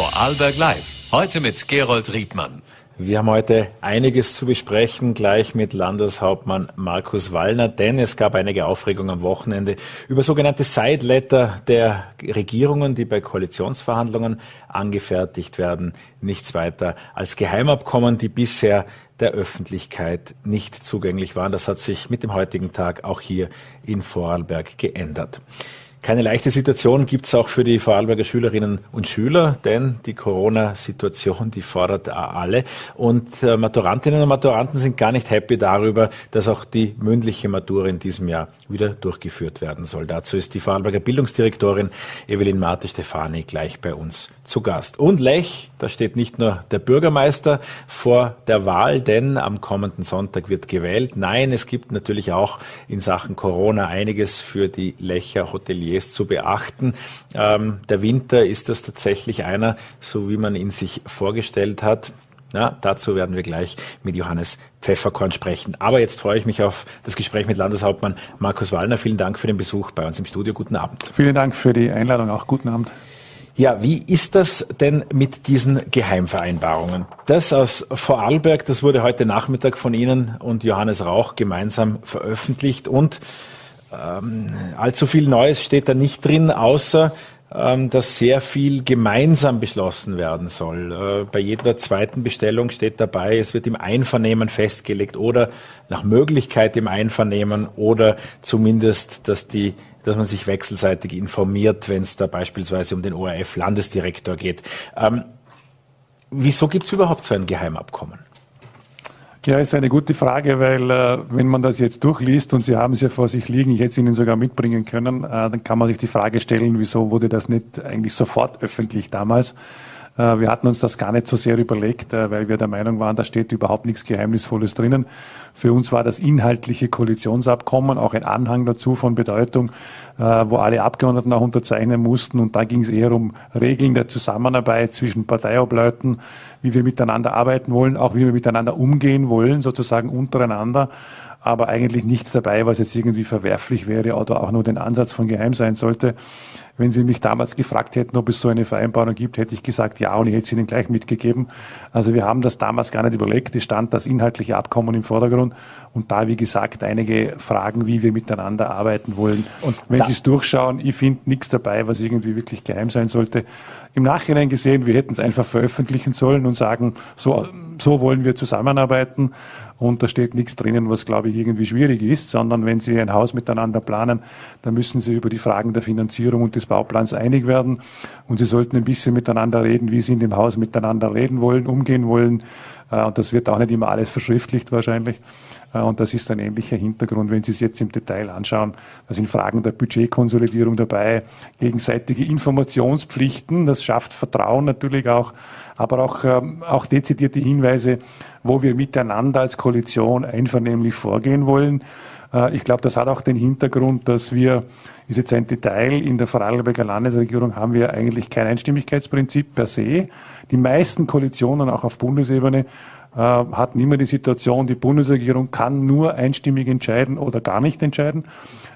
Vorarlberg Live. Heute mit Gerold Riedmann. Wir haben heute einiges zu besprechen, gleich mit Landeshauptmann Markus Wallner, denn es gab einige Aufregung am Wochenende über sogenannte Side-Letter der Regierungen, die bei Koalitionsverhandlungen angefertigt werden. Nichts weiter als Geheimabkommen, die bisher der Öffentlichkeit nicht zugänglich waren. Das hat sich mit dem heutigen Tag auch hier in Vorarlberg geändert. Keine leichte Situation gibt es auch für die Vorarlberger Schülerinnen und Schüler, denn die Corona-Situation, die fordert alle. Und äh, Maturantinnen und Maturanten sind gar nicht happy darüber, dass auch die mündliche Matura in diesem Jahr wieder durchgeführt werden soll. Dazu ist die Vorarlberger Bildungsdirektorin Evelyn Marte Stefani gleich bei uns zu Gast. Und Lech, da steht nicht nur der Bürgermeister vor der Wahl, denn am kommenden Sonntag wird gewählt. Nein, es gibt natürlich auch in Sachen Corona einiges für die Lecher Hoteliers zu beachten. Ähm, der Winter ist das tatsächlich einer, so wie man ihn sich vorgestellt hat. Ja, dazu werden wir gleich mit Johannes Pfefferkorn sprechen. Aber jetzt freue ich mich auf das Gespräch mit Landeshauptmann Markus Wallner. Vielen Dank für den Besuch bei uns im Studio. Guten Abend. Vielen Dank für die Einladung. Auch guten Abend. Ja, wie ist das denn mit diesen Geheimvereinbarungen? Das aus Vorarlberg, das wurde heute Nachmittag von Ihnen und Johannes Rauch gemeinsam veröffentlicht und ähm, allzu viel Neues steht da nicht drin, außer ähm, dass sehr viel gemeinsam beschlossen werden soll. Äh, bei jeder zweiten Bestellung steht dabei, es wird im Einvernehmen festgelegt oder nach Möglichkeit im Einvernehmen oder zumindest, dass die dass man sich wechselseitig informiert, wenn es da beispielsweise um den ORF-Landesdirektor geht. Ähm, wieso gibt es überhaupt so ein Geheimabkommen? Ja, ist eine gute Frage, weil äh, wenn man das jetzt durchliest und Sie haben es ja vor sich liegen, ich hätte es Ihnen sogar mitbringen können, äh, dann kann man sich die Frage stellen, wieso wurde das nicht eigentlich sofort öffentlich damals? Äh, wir hatten uns das gar nicht so sehr überlegt, äh, weil wir der Meinung waren, da steht überhaupt nichts Geheimnisvolles drinnen. Für uns war das inhaltliche Koalitionsabkommen auch ein Anhang dazu von Bedeutung, äh, wo alle Abgeordneten auch unterzeichnen mussten. Und da ging es eher um Regeln der Zusammenarbeit zwischen Parteiobleuten, wie wir miteinander arbeiten wollen, auch wie wir miteinander umgehen wollen, sozusagen untereinander aber eigentlich nichts dabei, was jetzt irgendwie verwerflich wäre oder auch nur den Ansatz von geheim sein sollte. Wenn Sie mich damals gefragt hätten, ob es so eine Vereinbarung gibt, hätte ich gesagt ja und ich hätte es Ihnen gleich mitgegeben. Also wir haben das damals gar nicht überlegt. Es stand das inhaltliche Abkommen im Vordergrund und da, wie gesagt, einige Fragen, wie wir miteinander arbeiten wollen. Und wenn Sie es durchschauen, ich finde nichts dabei, was irgendwie wirklich geheim sein sollte. Im Nachhinein gesehen, wir hätten es einfach veröffentlichen sollen und sagen, so, so wollen wir zusammenarbeiten und da steht nichts drinnen, was, glaube ich, irgendwie schwierig ist, sondern wenn Sie ein Haus miteinander planen, dann müssen Sie über die Fragen der Finanzierung und des Bauplans einig werden. Und Sie sollten ein bisschen miteinander reden, wie Sie in dem Haus miteinander reden wollen, umgehen wollen. Äh, und das wird auch nicht immer alles verschriftlicht wahrscheinlich. Äh, und das ist ein ähnlicher Hintergrund, wenn Sie es jetzt im Detail anschauen. Da sind Fragen der Budgetkonsolidierung dabei, gegenseitige Informationspflichten, das schafft Vertrauen natürlich auch, aber auch, ähm, auch dezidierte Hinweise, wo wir miteinander als Koalition einvernehmlich vorgehen wollen. Äh, ich glaube, das hat auch den Hintergrund, dass wir, ist jetzt ein Detail, in der Vorarlberger Landesregierung haben wir eigentlich kein Einstimmigkeitsprinzip per se. Die meisten Koalitionen, auch auf Bundesebene, hatten immer die Situation, die Bundesregierung kann nur einstimmig entscheiden oder gar nicht entscheiden.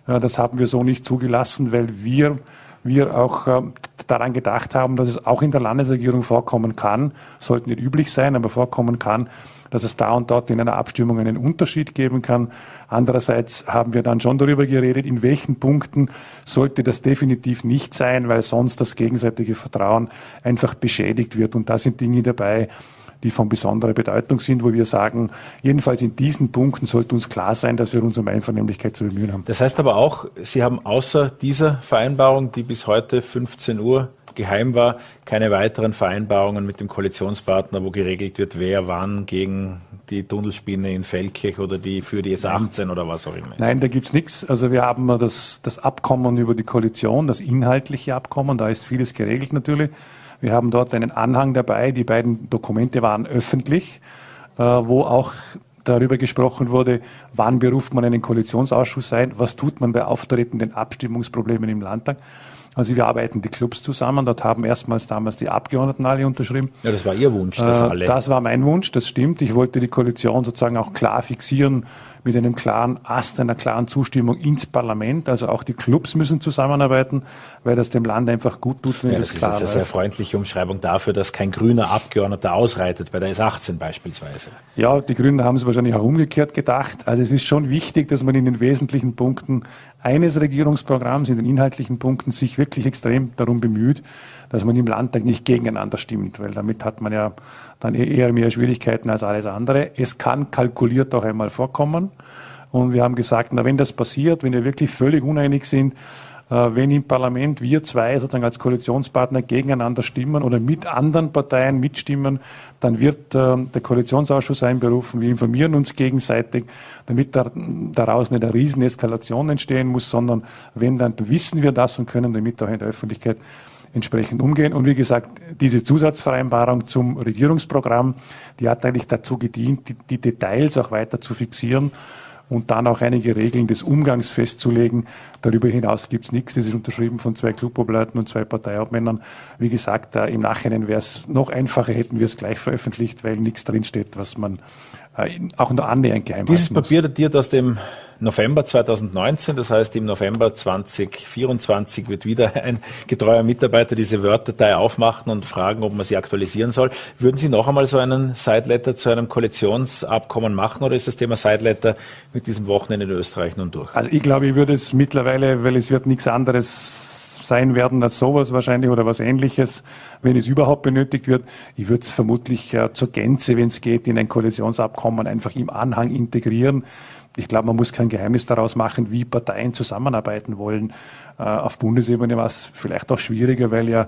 Äh, das haben wir so nicht zugelassen, weil wir wir auch äh, daran gedacht haben, dass es auch in der Landesregierung vorkommen kann, sollte nicht üblich sein, aber vorkommen kann, dass es da und dort in einer Abstimmung einen Unterschied geben kann. Andererseits haben wir dann schon darüber geredet, in welchen Punkten sollte das definitiv nicht sein, weil sonst das gegenseitige Vertrauen einfach beschädigt wird. Und da sind Dinge dabei, die von besonderer Bedeutung sind, wo wir sagen, jedenfalls in diesen Punkten sollte uns klar sein, dass wir uns um Einvernehmlichkeit zu bemühen haben. Das heißt aber auch, Sie haben außer dieser Vereinbarung, die bis heute 15 Uhr geheim war, keine weiteren Vereinbarungen mit dem Koalitionspartner, wo geregelt wird, wer wann gegen die Tunnelspinne in Feldkirch oder die für die S18 oder was auch immer ist. Nein, da gibt's nichts. Also wir haben das, das Abkommen über die Koalition, das inhaltliche Abkommen, da ist vieles geregelt natürlich. Wir haben dort einen Anhang dabei. Die beiden Dokumente waren öffentlich, äh, wo auch darüber gesprochen wurde, wann beruft man einen Koalitionsausschuss ein, was tut man bei auftretenden Abstimmungsproblemen im Landtag. Also wir arbeiten die Clubs zusammen. Dort haben erstmals damals die Abgeordneten alle unterschrieben. Ja, das war Ihr Wunsch, das äh, alle. Das war mein Wunsch, das stimmt. Ich wollte die Koalition sozusagen auch klar fixieren mit einem klaren Ast, einer klaren Zustimmung ins Parlament. Also auch die Clubs müssen zusammenarbeiten, weil das dem Land einfach gut tut, wenn ja, das, das klar ist eine sehr freundliche Umschreibung dafür, dass kein grüner Abgeordneter ausreitet, bei der S18 beispielsweise. Ja, die Grünen haben es wahrscheinlich auch umgekehrt gedacht. Also es ist schon wichtig, dass man in den wesentlichen Punkten eines Regierungsprogramms, in den inhaltlichen Punkten sich wirklich extrem darum bemüht, dass man im Landtag nicht gegeneinander stimmt, weil damit hat man ja dann e-, eher mehr Schwierigkeiten als alles andere. Es kann kalkuliert auch einmal vorkommen. Und wir haben gesagt, na, wenn das passiert, wenn wir wirklich völlig uneinig sind, äh, wenn im Parlament wir zwei sozusagen als Koalitionspartner gegeneinander stimmen oder mit anderen Parteien mitstimmen, dann wird äh, der Koalitionsausschuss einberufen. Wir informieren uns gegenseitig, damit daraus nicht eine Rieseneskalation entstehen muss, sondern wenn, dann wissen wir das und können damit auch in der Öffentlichkeit entsprechend umgehen. Und wie gesagt, diese Zusatzvereinbarung zum Regierungsprogramm, die hat eigentlich dazu gedient, die, die Details auch weiter zu fixieren und dann auch einige Regeln des Umgangs festzulegen. Darüber hinaus gibt es nichts. Das ist unterschrieben von zwei Clubobleuten und zwei Parteihauptmännern. Wie gesagt, im Nachhinein wäre es noch einfacher, hätten wir es gleich veröffentlicht, weil nichts drinsteht, was man auch nur annähernd geheim Dieses Papier datiert aus dem November 2019, das heißt im November 2024 wird wieder ein getreuer Mitarbeiter diese Word-Datei aufmachen und fragen, ob man sie aktualisieren soll. Würden Sie noch einmal so einen Sideletter zu einem Koalitionsabkommen machen oder ist das Thema Sideletter mit diesem Wochenende in Österreich nun durch? Also ich glaube, ich würde es mittlerweile, weil es wird nichts anderes sein werden als sowas wahrscheinlich oder was ähnliches, wenn es überhaupt benötigt wird. Ich würde es vermutlich äh, zur Gänze, wenn es geht, in ein Koalitionsabkommen einfach im Anhang integrieren ich glaube, man muss kein Geheimnis daraus machen, wie Parteien zusammenarbeiten wollen. Äh, auf Bundesebene war es vielleicht auch schwieriger, weil ja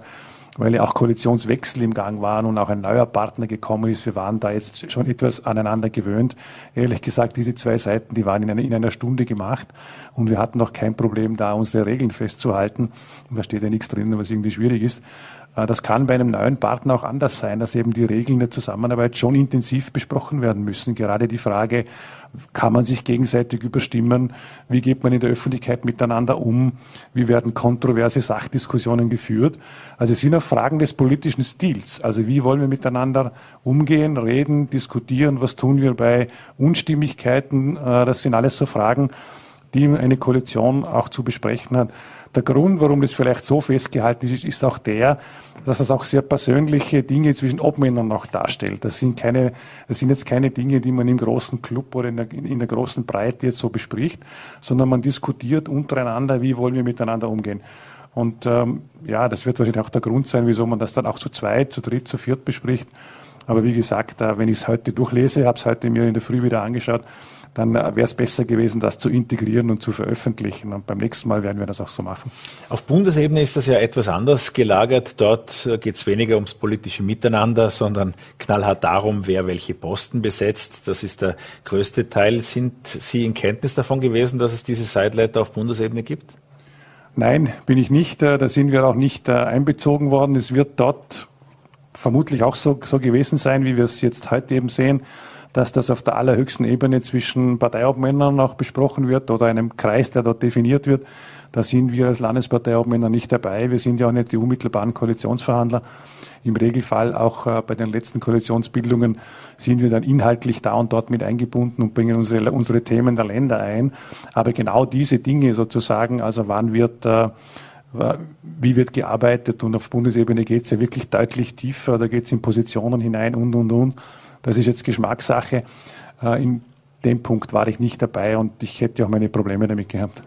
weil ja auch Koalitionswechsel im Gang waren und auch ein neuer Partner gekommen ist. Wir waren da jetzt schon etwas aneinander gewöhnt. Ehrlich gesagt, diese zwei Seiten, die waren in einer, in einer Stunde gemacht und wir hatten noch kein Problem, da unsere Regeln festzuhalten. Da steht ja nichts drin, was irgendwie schwierig ist. Äh, das kann bei einem neuen Partner auch anders sein, dass eben die Regeln der Zusammenarbeit schon intensiv besprochen werden müssen. Gerade die Frage, kann man sich gegenseitig überstimmen? Wie geht man in der Öffentlichkeit miteinander um? Wie werden kontroverse Sachdiskussionen geführt? Also es sind auch Fragen des politischen Stils. Also wie wollen wir miteinander umgehen, reden, diskutieren? Was tun wir bei Unstimmigkeiten? Äh, das sind alles so Fragen, die eine Koalition auch zu besprechen hat. Der Grund, warum das vielleicht so festgehalten ist, ist auch der, dass es auch sehr persönliche Dinge zwischen Obmännern noch darstellt. Das sind keine, das sind jetzt keine Dinge, die man im großen Club oder in der, in der großen Breite jetzt so bespricht, sondern man diskutiert untereinander, wie wollen wir miteinander umgehen. Und ähm, ja, das wird wahrscheinlich auch der Grund sein, wieso man das dann auch zu zweit, zu dritt, zu viert bespricht. Aber wie gesagt, äh, wenn ich es heute durchlese, habe es heute mir in der Früh wieder angeschaut, dann wäre es besser gewesen, das zu integrieren und zu veröffentlichen. Und beim nächsten Mal werden wir das auch so machen. Auf Bundesebene ist das ja etwas anders gelagert. Dort geht es weniger ums politische Miteinander, sondern knallhart darum, wer welche Posten besetzt. Das ist der größte Teil. Sind Sie in Kenntnis davon gewesen, dass es diese Sideleiter auf Bundesebene gibt? Nein, bin ich nicht. Da sind wir auch nicht äh, einbezogen worden. Es wird dort vermutlich auch so, so gewesen sein, wie wir es jetzt heute eben sehen dass das auf der allerhöchsten Ebene zwischen Parteiobmännern auch besprochen wird oder einem Kreis, der dort definiert wird. Da sind wir als Landesparteiobmänner nicht dabei. Wir sind ja auch nicht die unmittelbaren Koalitionsverhandler. Im Regelfall auch äh, bei den letzten Koalitionsbildungen sind wir dann inhaltlich da und dort mit eingebunden und bringen unsere, unsere Themen der Länder ein. Aber genau diese Dinge sozusagen, also wann wird äh, wie wird gearbeitet und auf Bundesebene geht es ja wirklich deutlich tiefer, da geht es in Positionen hinein und und und. Das ist jetzt Geschmackssache. Äh, in dem Punkt war ich nicht dabei und ich hätte auch meine Probleme damit gehabt.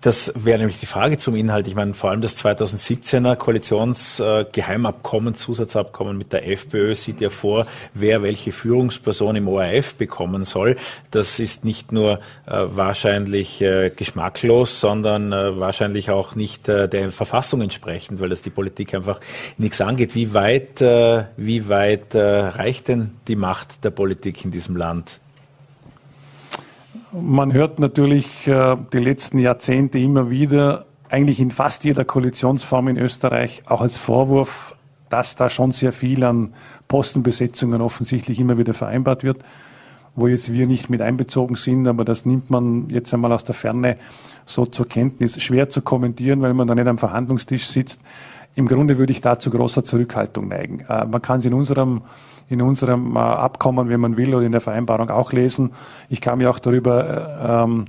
Das wäre nämlich die Frage zum Inhalt. Ich meine, vor allem das 2017er Koalitionsgeheimabkommen, Zusatzabkommen mit der FPÖ sieht ja vor, wer welche Führungsperson im ORF bekommen soll. Das ist nicht nur äh, wahrscheinlich äh, geschmacklos, sondern äh, wahrscheinlich auch nicht äh, der Verfassung entsprechend, weil das die Politik einfach nichts angeht. Wie weit, äh, wie weit äh, reicht denn die Macht der Politik in diesem Land? Man hört natürlich äh, die letzten Jahrzehnte immer wieder, eigentlich in fast jeder Koalitionsform in Österreich, auch als Vorwurf, dass da schon sehr viel an Postenbesetzungen offensichtlich immer wieder vereinbart wird, wo jetzt wir nicht mit einbezogen sind, aber das nimmt man jetzt einmal aus der Ferne so zur Kenntnis. Schwer zu kommentieren, weil man da nicht am Verhandlungstisch sitzt. im Grunde würde ich da zu großer Zurückhaltung neigen. Äh, man kann es in unserem in unserem äh, Abkommen, wenn man will, oder in der Vereinbarung auch lesen. Ich kann mich auch darüber äh, ähm,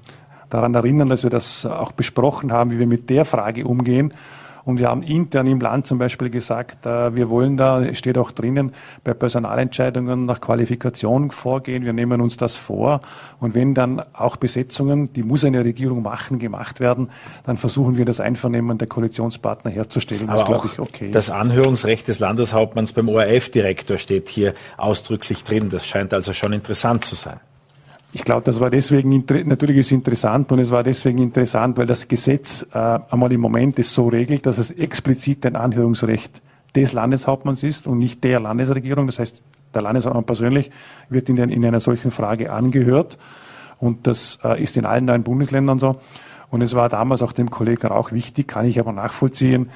daran erinnern, dass wir das auch besprochen haben, wie wir mit der Frage umgehen. Und wir haben intern im Land zum Beispiel gesagt, äh, wir wollen da, steht auch drinnen, bei Personalentscheidungen nach Qualifikation vorgehen. Wir nehmen uns das vor. Und wenn dann auch Besetzungen, die muss eine Regierung machen, gemacht werden, dann versuchen wir das Einvernehmen der Koalitionspartner herzustellen. Aber das glaube ich okay. Das Anhörungsrecht des Landeshauptmanns beim ORF-Direktor steht hier ausdrücklich drin. Das scheint also schon interessant zu sein. Ich glaube, das war deswegen, natürlich ist es interessant und es war deswegen interessant, weil das Gesetz äh, einmal im Moment es so regelt, dass es explizit ein Anhörungsrecht des Landeshauptmanns ist und nicht der Landesregierung. Das heißt, der Landeshauptmann persönlich wird in, den, in einer solchen Frage angehört und das äh, ist in allen neuen Bundesländern so. Und es war damals auch dem Kollegen auch wichtig, kann ich aber nachvollziehen,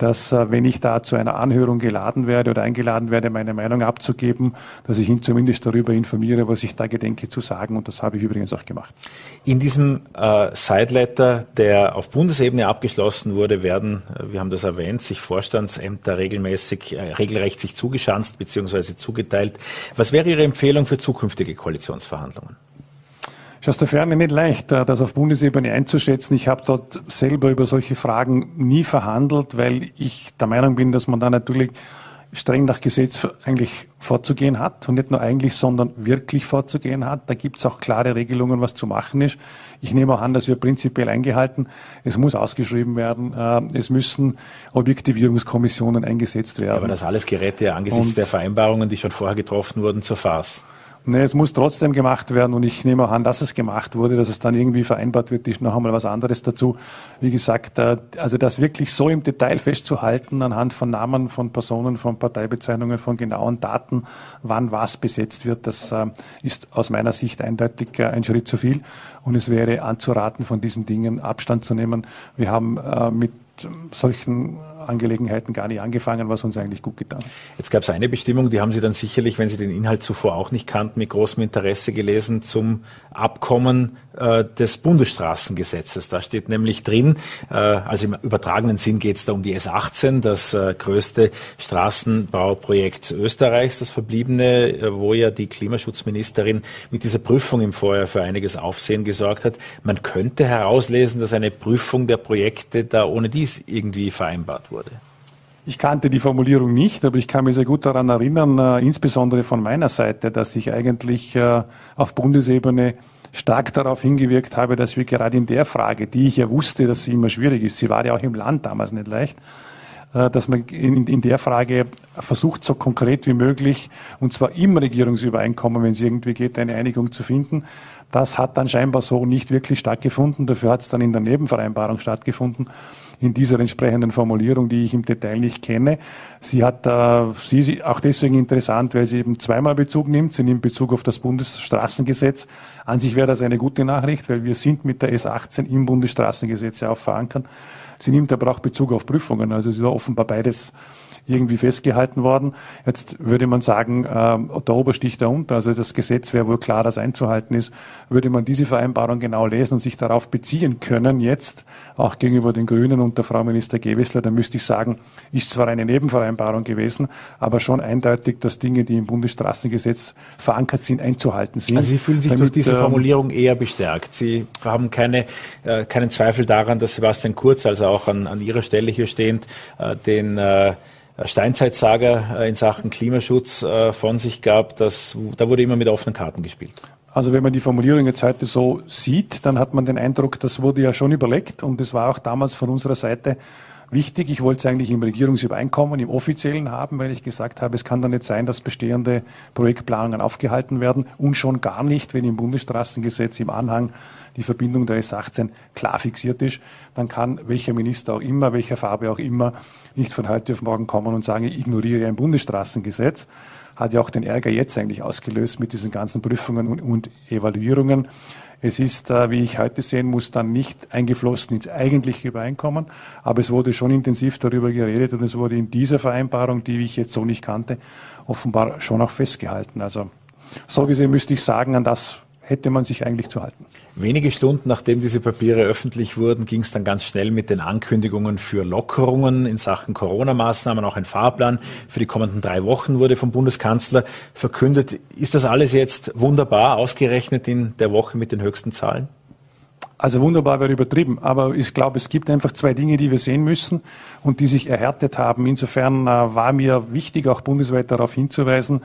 dass äh, wenn ich da zu einer Anhörung geladen werde oder eingeladen werde, meine Meinung abzugeben, dass ich ihn zumindest darüber informiere, was ich da gedenke zu sagen. Und das habe ich übrigens auch gemacht. In diesem äh, Sideletter, der auf Bundesebene abgeschlossen wurde, werden, äh, wir haben das erwähnt, sich Vorstandsämter regelmäßig, äh, regelrecht sich zugeschanzt bzw. zugeteilt. Was wäre Ihre Empfehlung für zukünftige Koalitionsverhandlungen? Ist aus der Ferne nicht leicht, äh, das auf Bundesebene einzuschätzen. Ich habe dort selber über solche Fragen nie verhandelt, weil ich der Meinung bin, dass man da natürlich streng nach Gesetz eigentlich vorzugehen hat und nicht nur eigentlich, sondern wirklich vorzugehen hat. Da gibt es auch klare Regelungen, was zu machen ist. Ich nehme auch an, dass wir prinzipiell eingehalten. Es muss ausgeschrieben werden. Äh, es müssen Objektivierungskommissionen eingesetzt werden. Aber das alles gerät ja angesichts und der Vereinbarungen, die schon vorher getroffen wurden, zur Farce. Nee, es muss trotzdem gemacht werden und ich nehme auch an, dass es gemacht wurde, dass es dann irgendwie vereinbart wird, ist noch einmal was anderes dazu. Wie gesagt, äh, also das wirklich so im Detail festzuhalten anhand von Namen, von Personen, von Parteibezeichnungen, von genauen Daten, wann was besetzt wird, das äh, ist aus meiner Sicht eindeutig äh, ein Schritt zu viel und es wäre anzuraten, von diesen Dingen Abstand zu nehmen. Wir haben mit solchen Angelegenheiten gar nicht angefangen, was uns eigentlich gut getan. Jetzt gab es eine Bestimmung, die haben Sie dann sicherlich, wenn Sie den Inhalt zuvor auch nicht kannten, mit großem Interesse gelesen zum Abkommen äh, des Bundesstraßengesetzes. Da steht nämlich drin, äh, also im übertragenen Sinn geht es da um die S18, das äh, größte Straßenbauprojekt Österreichs, das verbliebene, äh, wo ja die Klimaschutzministerin mit dieser Prüfung im Vorjahr für einiges Aufsehen gesorgt hat. Man könnte herauslesen, dass eine Prüfung der Projekte da ohne dies irgendwie vereinbart wurde. Ich kannte die Formulierung nicht, aber ich kann mich sehr gut daran erinnern, äh, insbesondere von meiner Seite, dass ich eigentlich äh, auf Bundesebene stark darauf hingewirkt habe, dass wir gerade in der Frage, die ich ja wusste, dass sie immer schwierig ist, sie war ja auch im Land damals nicht leicht, äh, dass man in, in der Frage versucht, so konkret wie möglich, und zwar im Regierungsübereinkommen, wenn es irgendwie geht, eine Einigung zu finden. Das hat dann scheinbar so nicht wirklich stattgefunden. Dafür hat es dann in der Nebenvereinbarung stattgefunden in dieser entsprechenden Formulierung, die ich im Detail nicht kenne. Sie hat, äh, sie ist auch deswegen interessant, weil sie eben zweimal Bezug nimmt. Sie nimmt Bezug auf das Bundesstraßengesetz. An sich wäre das eine gute Nachricht, weil wir sind mit der S18 im Bundesstraßengesetz ja auch verankert. Sie nimmt aber auch Bezug auf Prüfungen. Also es ist offenbar beides irgendwie festgehalten worden. Jetzt würde man sagen, äh, der Oberstich darunter, also das Gesetz wäre wohl klar, das einzuhalten ist, würde man diese Vereinbarung genau lesen und sich darauf beziehen können, jetzt auch gegenüber den Grünen und der Frau Minister Gewessler, dann müsste ich sagen, ist zwar eine Nebenvereinbarung gewesen, aber schon eindeutig, dass Dinge, die im Bundesstraßengesetz verankert sind, einzuhalten sind. Also Sie fühlen sich damit, durch diese ähm, Formulierung eher bestärkt. Sie haben keine, äh, keinen Zweifel daran, dass Sebastian Kurz, also auch an, an Ihrer Stelle hier stehend, äh, den äh, Steinzeitsaga äh, in Sachen Klimaschutz äh, von sich gab, das, da wurde immer mit offenen Karten gespielt. Also wenn man die Formulierung jetzt heute so sieht, dann hat man den Eindruck, das wurde ja schon überlegt und es war auch damals von unserer Seite wichtig. Ich wollte es eigentlich im Regierungsübereinkommen, im offiziellen haben, weil ich gesagt habe, es kann doch nicht sein, dass bestehende Projektplanungen aufgehalten werden und schon gar nicht, wenn im Bundesstraßengesetz im Anhang die Verbindung der S18 klar fixiert ist, dann kann welcher Minister auch immer, welcher Farbe auch immer, nicht von heute auf morgen kommen und sagen, ich ignoriere ein Bundesstraßengesetz. Hat ja auch den Ärger jetzt eigentlich ausgelöst mit diesen ganzen Prüfungen und, und Evaluierungen. Es ist, äh, wie ich heute sehen muss, dann nicht eingeflossen ins eigentliche Übereinkommen, aber es wurde schon intensiv darüber geredet und es wurde in dieser Vereinbarung, die ich jetzt so nicht kannte, offenbar schon auch festgehalten. Also so gesehen müsste ich sagen, an das hätte man sich eigentlich zu halten. Wenige Stunden nachdem diese Papiere öffentlich wurden, ging es dann ganz schnell mit den Ankündigungen für Lockerungen in Sachen Corona-Maßnahmen. Auch ein Fahrplan für die kommenden drei Wochen wurde vom Bundeskanzler verkündet. Ist das alles jetzt wunderbar ausgerechnet in der Woche mit den höchsten Zahlen? Also wunderbar wäre übertrieben, aber ich glaube, es gibt einfach zwei Dinge, die wir sehen müssen und die sich erhärtet haben. Insofern äh, war mir wichtig, auch bundesweit darauf hinzuweisen,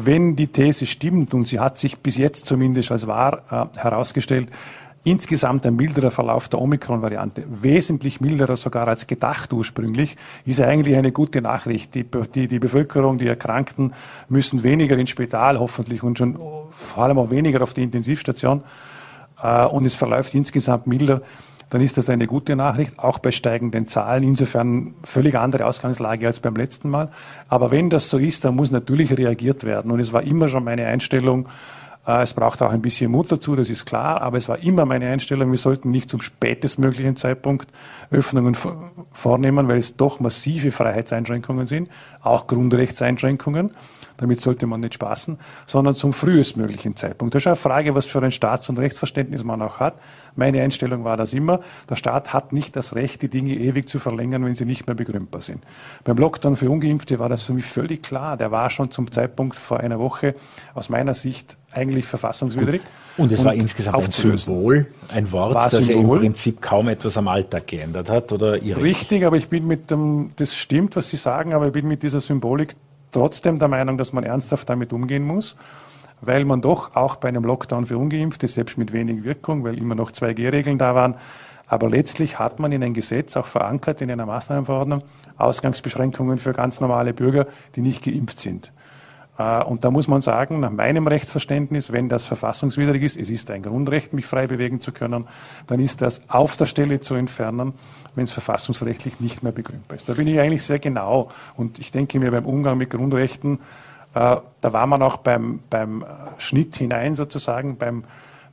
wenn die These stimmt, und sie hat sich bis jetzt zumindest als wahr äh, herausgestellt, insgesamt ein milderer Verlauf der Omikron-Variante, wesentlich milderer sogar als gedacht ursprünglich, ist eigentlich eine gute Nachricht. Die, die, die Bevölkerung, die Erkrankten müssen weniger ins Spital hoffentlich und schon vor allem auch weniger auf die Intensivstation äh, und es verläuft insgesamt milder, dann ist das eine gute Nachricht, auch bei steigenden Zahlen. Insofern völlig andere Ausgangslage als beim letzten Mal. Aber wenn das so ist, dann muss natürlich reagiert werden. Und es war immer schon meine Einstellung, äh, es braucht auch ein bisschen Mut dazu, das ist klar, aber es war immer meine Einstellung, wir sollten nicht zum spätestmöglichen Zeitpunkt Öffnungen vornehmen, weil es doch massive Freiheitseinschränkungen sind, auch Grundrechtseinschränkungen damit sollte man nicht spaßen, sondern zum frühestmöglichen Zeitpunkt. Das ist eine Frage, was für ein Staats- und Rechtsverständnis man auch hat. Meine Einstellung war das immer, der Staat hat nicht das Recht, die Dinge ewig zu verlängern, wenn sie nicht mehr begründbar sind. Beim Lockdown für Ungeimpfte war das für mich völlig klar. Der war schon zum Zeitpunkt vor einer Woche aus meiner Sicht eigentlich verfassungswidrig. Und es und war insgesamt ein Symbol, ein Wort, war das Symbol. ja im Prinzip kaum etwas am Alltag geändert hat, oder Richtig, aber ich bin mit dem, das stimmt, was Sie sagen, aber ich bin mit dieser Symbolik trotzdem der Meinung, dass man ernsthaft damit umgehen muss, weil man doch auch bei einem Lockdown für Ungeimpfte, selbst mit wenig Wirkung, weil immer noch 2G-Regeln da waren, aber letztlich hat man in ein Gesetz auch verankert, in einer Maßnahmenverordnung, Ausgangsbeschränkungen für ganz normale Bürger, die nicht geimpft sind. Äh, und da muss man sagen, nach meinem Rechtsverständnis, wenn das verfassungswidrig ist, es ist ein Grundrecht, mich frei bewegen zu können, dann ist das auf der Stelle zu entfernen, wenn es verfassungsrechtlich nicht mehr begründbar ist. Da bin ich eigentlich sehr genau. Und ich denke mir beim Umgang mit Grundrechten, äh, da war man auch beim, beim Schnitt hinein sozusagen, beim,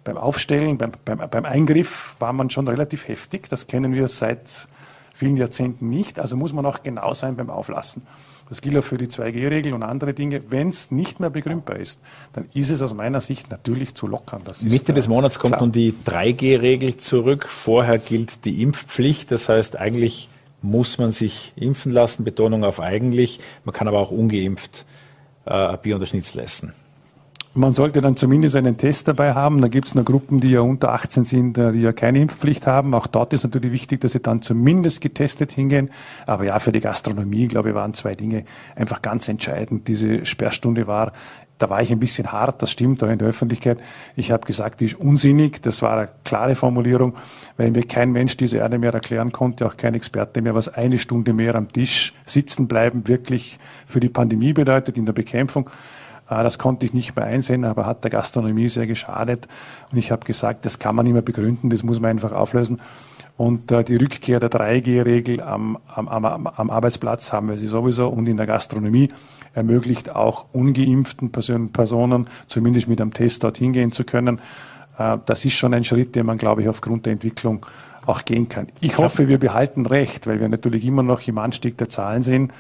beim Aufstellen, beim, beim, beim Eingriff war man schon relativ heftig. Das kennen wir seit vielen Jahrzehnten nicht. Also muss man auch genau sein beim Auflassen. Das gilt auch für die 2G-Regel und andere Dinge. Wenn es nicht mehr begründbar ist, dann ist es aus meiner Sicht natürlich zu lockern. Mitte des Monats kommt klar. nun die 3G-Regel zurück. Vorher gilt die Impfpflicht. Das heißt, eigentlich muss man sich impfen lassen. Betonung auf eigentlich. Man kann aber auch ungeimpft äh, Bier oder Schnitzel essen. Man sollte dann zumindest einen Test dabei haben. Da gibt es noch Gruppen, die ja unter 18 sind, äh, die ja keine Impfpflicht haben. Auch dort ist natürlich wichtig, dass sie dann zumindest getestet hingehen. Aber ja, für die Gastronomie, glaube ich, waren zwei Dinge einfach ganz entscheidend. Diese Sperrstunde war da war ich ein bisschen hart, das stimmt auch in der Öffentlichkeit. Ich habe gesagt, die ist unsinnig. Das war eine klare Formulierung, weil mir kein Mensch diese Erde mehr erklären konnte, auch kein Experte mehr, was eine Stunde mehr am Tisch sitzen bleiben wirklich für die Pandemie bedeutet in der Bekämpfung. Ah, das konnte ich nicht mehr einsehen, aber hat der Gastronomie sehr geschadet. Und ich habe gesagt, das kann man nicht mehr begründen, das muss man einfach auflösen. Und äh, die Rückkehr der 3G-Regel am, am, am, am Arbeitsplatz haben wir sie sowieso und in der Gastronomie ermöglicht auch ungeimpften Personen zumindest mit einem Test dorthin gehen zu können. Äh, das ist schon ein Schritt, den man, glaube ich, aufgrund der Entwicklung auch gehen kann. Ich hoffe, wir behalten recht, weil wir natürlich immer noch im Anstieg der Zahlen sind.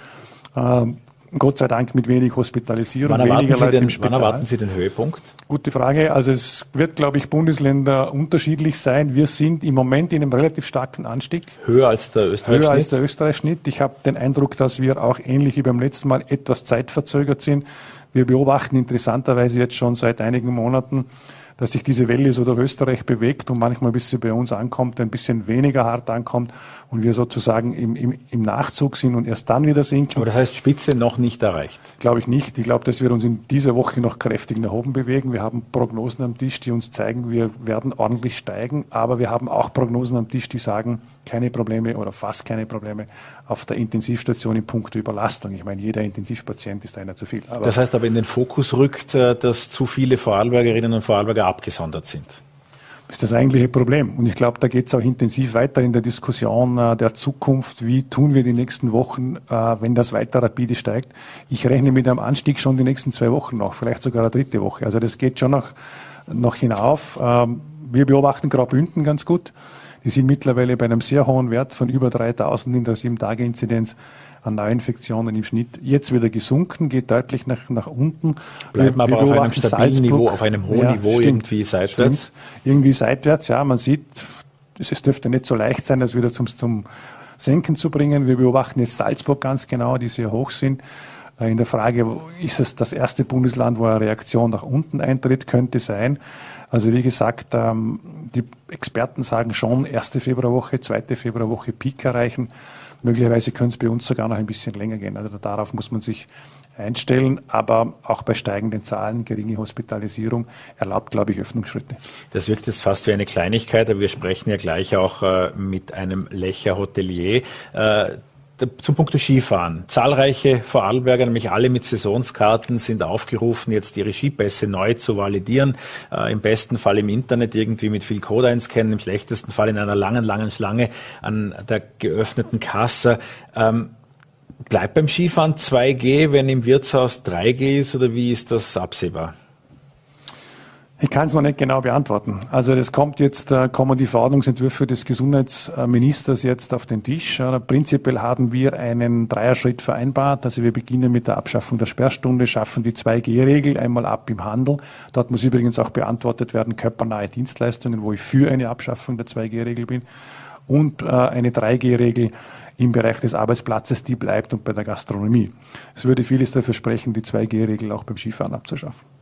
Ähm, Gott sei Dank mit wenig Hospitalisierung, wann weniger Leute den, im Spital. Wann erwarten Sie den Höhepunkt? Gute Frage. Also es wird, glaube ich, Bundesländer unterschiedlich sein. Wir sind im Moment in einem relativ starken Anstieg. Höher als der Österreich-Schnitt? Höher als der Österreich-Schnitt. Ich habe den Eindruck, dass wir auch ähnlich wie beim letzten Mal etwas zeitverzögert sind. Wir beobachten interessanterweise jetzt schon seit einigen Monaten dass sich diese Welle so durch Österreich bewegt und manchmal, bis sie bei uns ankommt, ein bisschen weniger hart ankommt und wir sozusagen im, im, im Nachzug sind und erst dann wieder sinken. Aber das heißt, Spitze noch nicht erreicht? Glaube ich nicht. Ich glaube, dass wir uns in dieser Woche noch kräftig nach oben bewegen. Wir haben Prognosen am Tisch, die uns zeigen, wir werden ordentlich steigen, aber wir haben auch Prognosen am Tisch, die sagen, keine Probleme oder fast keine Probleme auf der Intensivstation in puncto Überlastung. Ich meine, jeder Intensivpatient ist einer zu viel. Das heißt aber in den Fokus rückt, äh, dass zu viele Vorarlbergerinnen und Vorarlberger abgesondert sind. Ist das eigentliche Problem. Und ich glaube, da geht es auch intensiv weiter in der Diskussion äh, der Zukunft. Wie tun wir die nächsten Wochen, äh, wenn das weiter rapide steigt? Ich rechne mit einem Anstieg schon die nächsten zwei Wochen noch, vielleicht sogar eine dritte Woche. Also das geht schon noch, noch hinauf. Ähm, wir beobachten Graubünden ganz gut. Die sind mittlerweile bei einem sehr hohen Wert von über 3000 in der 7-Tage-Inzidenz an Neuinfektionen im Schnitt jetzt wieder gesunken, geht deutlich nach, nach unten. Bleiben aber auf einem stabilen Salzburg. Niveau, auf einem hohen ja, Niveau stimmt, irgendwie seitwärts. Stimmt. Irgendwie seitwärts, ja, man sieht, es dürfte nicht so leicht sein, das wieder zum, zum Senken zu bringen. Wir beobachten jetzt Salzburg ganz genau, die sehr hoch sind. Äh, in der Frage, ist es das erste Bundesland, wo eine Reaktion nach unten eintritt, könnte sein. Also wie gesagt, ähm, die Experten sagen schon, erste Februarwoche, zweite Februarwoche Peak erreichen. Möglicherweise könnte es bei uns sogar noch ein bisschen länger gehen. Also darauf muss man sich einstellen, aber auch bei steigenden Zahlen, geringe Hospitalisierung erlaubt, glaube ich, Öffnungsschritte. Das wirkt jetzt fast wie eine Kleinigkeit, aber wir sprechen ja gleich auch äh, mit einem Lecher Hotelier. Äh, zum Punkt Skifahren. Zahlreiche Vorarlberger, nämlich alle mit Saisonskarten, sind aufgerufen, jetzt ihre Skipässe neu zu validieren. Äh, Im besten Fall im Internet irgendwie mit viel Code einscannen, im schlechtesten Fall in einer langen, langen Schlange an der geöffneten Kasse. Ähm, bleibt beim Skifahren 2G, wenn im Wirtshaus 3G ist oder wie ist das absehbar? Ich kann es noch nicht genau beantworten. Also das kommt jetzt, äh, kommen die Verordnungsentwürfe des Gesundheitsministers jetzt auf den Tisch. Äh, prinzipiell haben wir einen Dreierschritt vereinbart. Also wir beginnen mit der Abschaffung der Sperrstunde, schaffen die 2G-Regel einmal ab im Handel. Dort muss übrigens auch beantwortet werden, körpernahe Dienstleistungen, wo ich für eine Abschaffung der 2G-Regel bin. Und äh, eine 3G-Regel im Bereich des Arbeitsplatzes, die bleibt und bei der Gastronomie. Es würde vieles dafür sprechen, die 2G-Regel auch beim Skifahren abzuschaffen.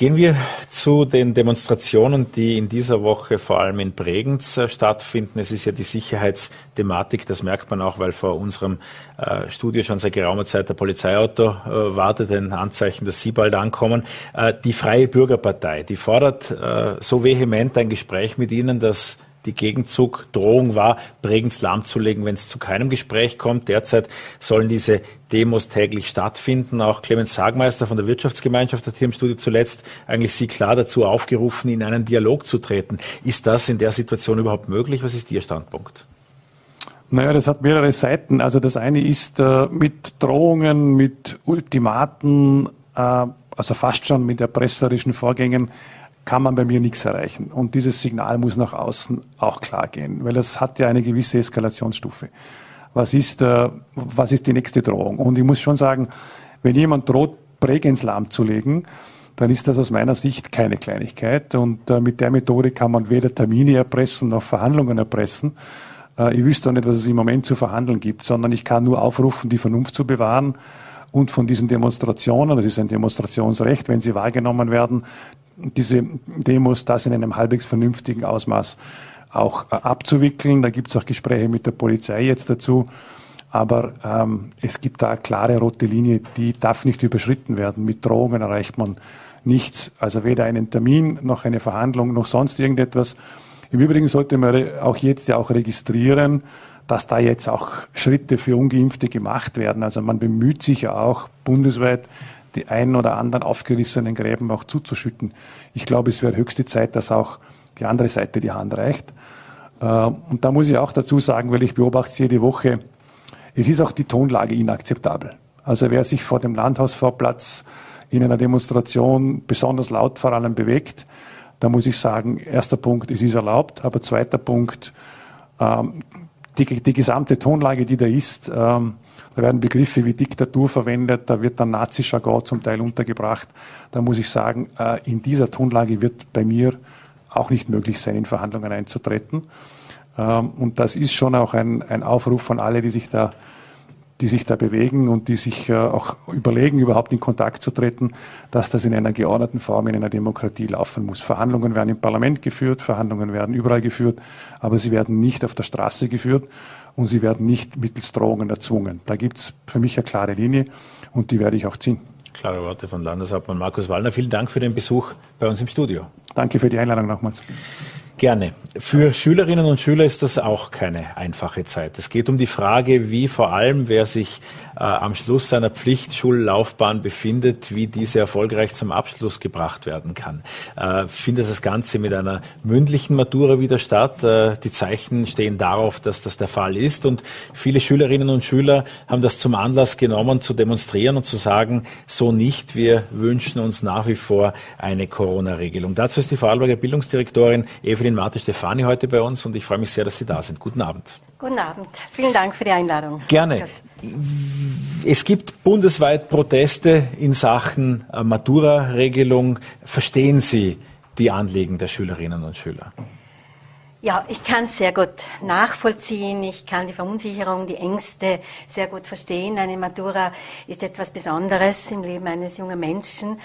Gehen wir zu den Demonstrationen, die in dieser Woche vor allem in Bregenz äh, stattfinden. Es ist ja die Sicherheitsthematik, das merkt man auch, weil vor unserem äh, Studio schon seit geraumer Zeit der Polizeiauto äh, wartet, ein Anzeichen, dass Sie bald ankommen. Die Freie Bürgerpartei, die fordert so vehement ein Gespräch mit Ihnen, dass die Gegenzugdrohung war, Bregenz lahmzulegen, wenn es zu keinem Gespräch kommt. Derzeit sollen diese Demos täglich stattfinden. Auch Clemens Sagmeister von der Wirtschaftsgemeinschaft hat hier im Studio zuletzt eigentlich Sie klar dazu aufgerufen, in einen Dialog zu treten. Ist das in der Situation überhaupt möglich? Was ist Ihr Standpunkt? Naja, das hat mehrere Seiten. Also das eine ist äh, mit Drohungen, mit Ultimaten, äh, also fast schon mit erpresserischen Vorgängen kann man bei mir nichts erreichen. Und dieses Signal muss nach außen auch klar gehen, weil es hat ja eine gewisse Eskalationsstufe. Was ist, äh, was ist die nächste Drohung? Und ich muss schon sagen, wenn jemand droht, Bregenz lahmzulegen, dann ist das aus meiner Sicht keine Kleinigkeit. Und äh, mit der Methode kann man weder Termine erpressen noch Verhandlungen erpressen. Äh, ich wüsste auch nicht, was es im Moment zu verhandeln gibt, sondern ich kann nur aufrufen, die Vernunft zu bewahren und von diesen Demonstrationen, das ist ein Demonstrationsrecht, wenn sie wahrgenommen werden, diese Demos, das in einem halbwegs vernünftigen Ausmaß auch äh, abzuwickeln. Da gibt es auch Gespräche mit der Polizei jetzt dazu. Aber ähm, es gibt da eine klare rote Linie, die darf nicht überschritten werden. Mit Drohungen erreicht man nichts. Also weder einen Termin noch eine Verhandlung noch sonst irgendetwas. Im Übrigen sollte man auch jetzt ja auch registrieren, dass da jetzt auch Schritte für Ungeimpfte gemacht werden. Also man bemüht sich ja auch bundesweit die einen oder anderen aufgerissenen Gräben auch zuzuschütten. Ich glaube, es wäre höchste Zeit, dass auch die andere Seite die Hand reicht. Äh, und da muss ich auch dazu sagen, weil ich beobachte sie jede Woche, es ist auch die Tonlage inakzeptabel. Also wer sich vor dem Landhausvorplatz in einer Demonstration besonders laut vor allem bewegt, da muss ich sagen, erster Punkt, es ist erlaubt, aber zweiter Punkt, ähm, die, die gesamte Tonlage, die da ist, ähm, da werden Begriffe wie Diktatur verwendet, da wird dann Nazi-Jargon zum Teil untergebracht. Da muss ich sagen, äh, in dieser Tonlage wird bei mir auch nicht möglich sein, in Verhandlungen einzutreten. Ähm, und das ist schon auch ein, ein Aufruf von alle, die sich da die sich da bewegen und die sich äh, auch überlegen, überhaupt in Kontakt zu treten, dass das in einer geordneten Form in einer Demokratie laufen muss. Verhandlungen werden im Parlament geführt, Verhandlungen werden überall geführt, aber sie werden nicht auf der Straße geführt und sie werden nicht mittels Drohungen erzwungen. Da gibt es für mich eine klare Linie und die werde ich auch ziehen. Klare Worte von Landeshauptmann Markus Wallner. Vielen Dank für den Besuch bei uns im Studio. Danke für die Einladung nochmals. Gerne. Für Schülerinnen und Schüler ist das auch keine einfache Zeit. Es geht um die Frage, wie vor allem, wer sich äh, am Schluss seiner Pflichtschullaufbahn befindet, wie diese erfolgreich zum Abschluss gebracht werden kann. Äh, findet das Ganze mit einer mündlichen Matura wieder statt? Äh, die Zeichen stehen darauf, dass das der Fall ist und viele Schülerinnen und Schüler haben das zum Anlass genommen, zu demonstrieren und zu sagen, so nicht, wir wünschen uns nach wie vor eine Corona-Regelung. Dazu ist die Vorarlberger Bildungsdirektorin Evelyn Marte-Stefani heute bei uns und ich freue mich sehr, dass Sie da sind. Guten Abend. Guten Abend. Vielen Dank für die Einladung. Gerne. Es gibt bundesweit Proteste in Sachen äh, Matura-Regelung. Verstehen Sie die Anliegen der Schülerinnen und Schüler? Ja, ich kann es sehr gut nachvollziehen. Ich kann die Verunsicherung, die Ängste sehr gut verstehen. Eine Matura ist etwas Besonderes im Leben eines jungen Menschen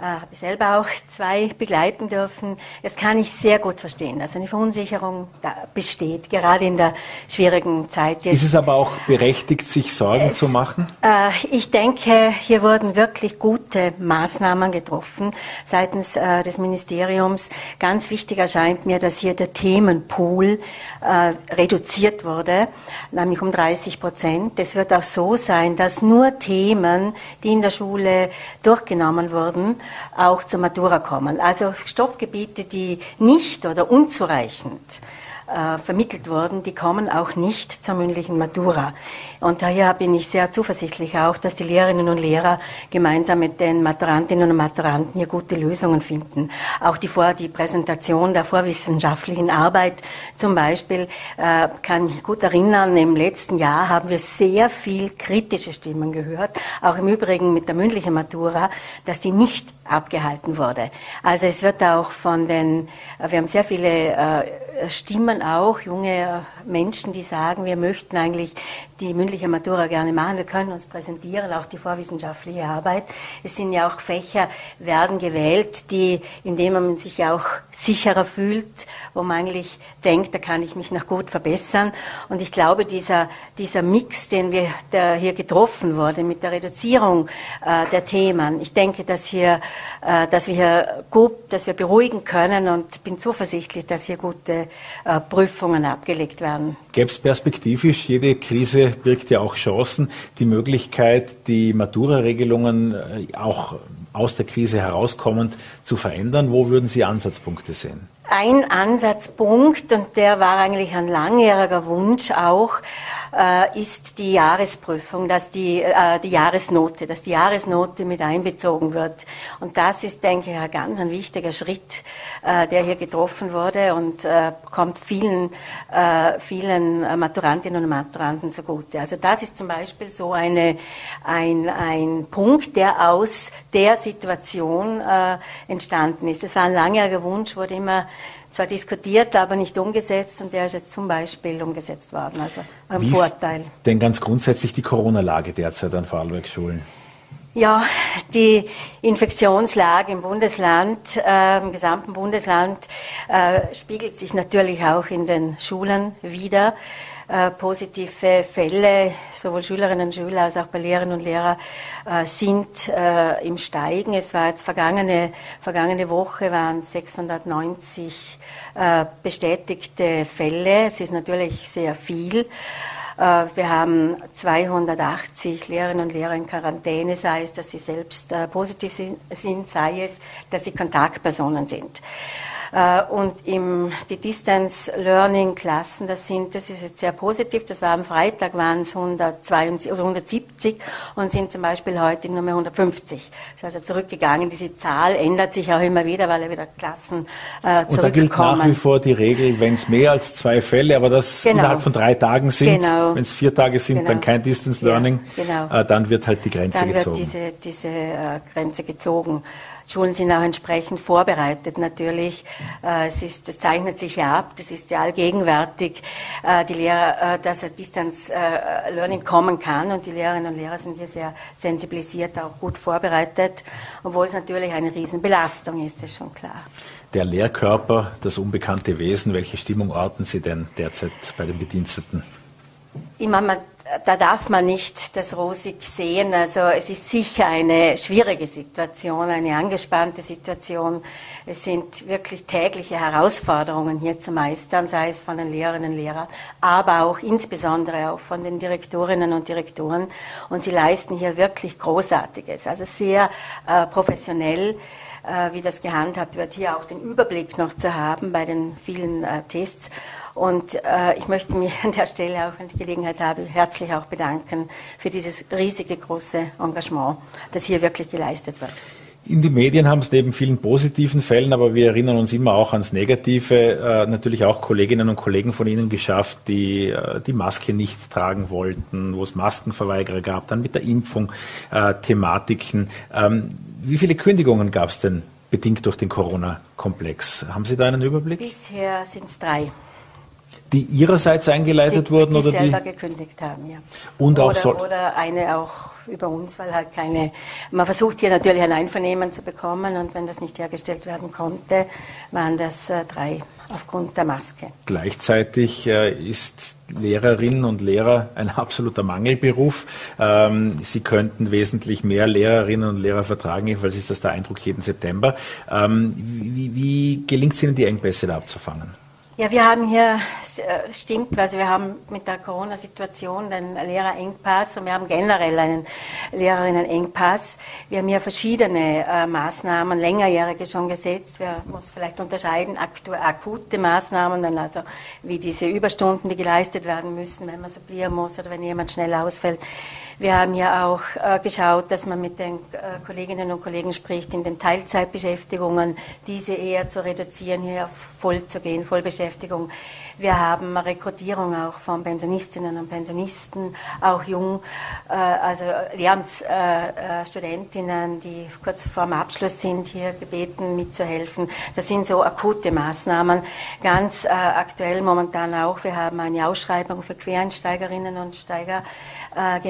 äh, habe ich selber auch zwei begleiten dürfen. Das kann ich sehr gut verstehen, dass eine Verunsicherung besteht, gerade in der schwierigen Zeit. Jetzt. Ist es aber auch berechtigt, sich Sorgen es, zu machen? Äh, ich denke, hier wurden wirklich gute Maßnahmen getroffen seitens äh, des Ministeriums. Ganz wichtig erscheint mir, dass hier der Themenpool äh, reduziert wurde, nämlich um 30 Prozent. Es wird auch so sein, dass nur Themen, die in der Schule durchgenommen wurden, auch zur Matura kommen. Also Stoffgebiete, die nicht oder unzureichend äh, vermittelt wurden, die kommen auch nicht zur mündlichen Matura. Und daher bin ich sehr zuversichtlich auch, dass die Lehrerinnen und Lehrer gemeinsam mit den Maturantinnen und Maturanten hier gute Lösungen finden. Auch die, Vor die Präsentation der vorwissenschaftlichen Arbeit zum Beispiel äh, kann ich gut erinnern, im letzten Jahr haben wir sehr viel kritische Stimmen gehört, auch im Übrigen mit der mündlichen Matura, dass die nicht abgehalten wurde. Also es wird auch von den, wir haben sehr viele äh, Stimmen auch, junge Menschen, die sagen, wir möchten eigentlich die mündliche Matura gerne machen. Wir können uns präsentieren, auch die vorwissenschaftliche Arbeit. Es sind ja auch Fächer, werden gewählt, die, in denen man sich auch sicherer fühlt, wo man eigentlich denkt, da kann ich mich noch gut verbessern. Und ich glaube, dieser, dieser Mix, den wir der hier getroffen wurde mit der Reduzierung äh, der Themen, ich denke, dass hier, äh, dass wir hier gut, dass wir beruhigen können und bin zuversichtlich, dass hier gute äh, Prüfungen abgelegt werden. Gäbe es perspektivisch, jede Krise birgt ja auch Chancen, die Möglichkeit, die Matura-Regelungen äh, auch aus der Krise herauskommend zu verändern? Wo würden Sie Ansatzpunkte sehen? Ein Ansatzpunkt, und der war eigentlich ein langjähriger Wunsch auch, äh, ist die Jahresprüfung, dass die, äh, die Jahresnote, dass die Jahresnote mit einbezogen wird. Und das ist, denke ich, ein ganz ein wichtiger Schritt, äh, der hier getroffen wurde und kommt vielen, vielen Maturantinnen und Maturanten zugute. Also das ist zum Beispiel so eine, ein, ein Punkt, der aus der Situation äh, entstanden ist. Es war ein langjähriger Wunsch, wurde immer zwar diskutiert, aber nicht umgesetzt und der ist jetzt zum Beispiel umgesetzt worden. Also ein Wie Vorteil. Ist denn ganz grundsätzlich die Corona-Lage derzeit an Vorarlberg-Schulen? Ja, die Infektionslage im Bundesland, äh, im gesamten Bundesland, äh, spiegelt sich natürlich auch in den Schulen wieder. Äh, positive Fälle, sowohl Schülerinnen und Schüler als auch bei Lehrerinnen und Lehrern, äh, sind äh, im Steigen. Es war jetzt vergangene, vergangene Woche waren 690 äh, bestätigte Fälle. Es ist natürlich sehr viel. Äh, wir haben 280 Lehrerinnen und Lehrer in Quarantäne, sei es, dass sie selbst positiv sind, sei es, dass sie Kontaktpersonen sind. Äh, und im, die Distance Learning Klassen, das sind, das ist jetzt sehr positiv, das war am Freitag waren es 172 oder 170 und sind zum Beispiel heute nur mehr 150. Das ist also zurückgegangen. Diese Zahl ändert sich auch immer wieder, weil ja wieder Klassen äh, zurückkommen. Und da gilt nach wie vor die Regel, wenn es mehr als zwei Fälle, aber das genau. innerhalb von drei Tagen sind, genau. wenn es vier Tage sind, genau. dann kein Distance Learning, ja, genau. äh, dann wird halt die Grenze dann gezogen. Dann wird diese, diese äh, Grenze gezogen. Schulen sind auch entsprechend vorbereitet natürlich. Äh, es, ist, es zeichnet sich ja ab, das ist ja allgegenwärtig, äh, die Lehrer, äh, dass ein Distance Learning kommen kann und die Lehrerinnen und Lehrer sind hier sehr sensibilisiert, auch gut vorbereitet, obwohl es natürlich eine Riesenbelastung ist, ist schon klar. Der Lehrkörper, das unbekannte Wesen, welche Stimmung orten Sie denn derzeit bei den Bediensteten? Ich meine, da darf man nicht das rosig sehen. Also es ist sicher eine schwierige Situation, eine angespannte Situation. Es sind wirklich tägliche Herausforderungen hier zu meistern, sei es von den Lehrerinnen und Lehrern, aber auch insbesondere auch von den Direktorinnen und Direktoren. Und sie leisten hier wirklich Großartiges, also sehr äh, professionell äh, wie das gehandhabt wird, hier auch den Überblick noch zu haben bei den vielen äh, Tests. Und äh, ich möchte mich an der Stelle auch, wenn ich die Gelegenheit habe, herzlich auch bedanken für dieses riesige, große Engagement, das hier wirklich geleistet wird. In die Medien haben es neben vielen positiven Fällen, aber wir erinnern uns immer auch ans Negative, äh, natürlich auch Kolleginnen und Kollegen von Ihnen geschafft, die äh, die Maske nicht tragen wollten, wo es Maskenverweigerer gab, dann mit der Impfung äh, Thematiken. Ähm, wie viele Kündigungen gab es denn bedingt durch den Corona-Komplex? Haben Sie da einen Überblick? Bisher sind es drei die ihrerseits eingeleitet die, wurden die oder selber die gekündigt haben, ja. Und auch oder, so oder eine auch über uns, weil halt keine. Man versucht hier natürlich ein Einvernehmen zu bekommen und wenn das nicht hergestellt werden konnte, waren das äh, drei aufgrund der Maske. Gleichzeitig äh, ist Lehrerinnen und Lehrer ein absoluter Mangelberuf. Ähm, sie könnten wesentlich mehr Lehrerinnen und Lehrer vertragen, jedenfalls ist das der Eindruck jeden September. Ähm, wie, wie gelingt es Ihnen, die Engpässe da abzufangen? Ja, wir haben hier, äh, stimmt, also wir haben mit der Corona-Situation den Lehrerengpass und wir haben generell einen Lehrerinnen-Engpass. Wir haben hier verschiedene äh, Maßnahmen, längerjährige schon gesetzt. Wir muss vielleicht unterscheiden, akute Maßnahmen, also wie diese Überstunden, die geleistet werden müssen, wenn man supplieren muss oder wenn jemand schnell ausfällt. Wir haben ja auch äh, geschaut, dass man mit den äh, Kolleginnen und Kollegen spricht, in den Teilzeitbeschäftigungen, diese eher zu reduzieren, hier auf voll zu gehen, Vollbeschäftigung. Wir haben Rekrutierung auch von Pensionistinnen und Pensionisten, auch jung, äh, also Lehramtsstudentinnen, die kurz vor dem Abschluss sind, hier gebeten mitzuhelfen. Das sind so akute Maßnahmen. Ganz äh, aktuell momentan auch, wir haben eine Ausschreibung für Quereinsteigerinnen und Steiger äh,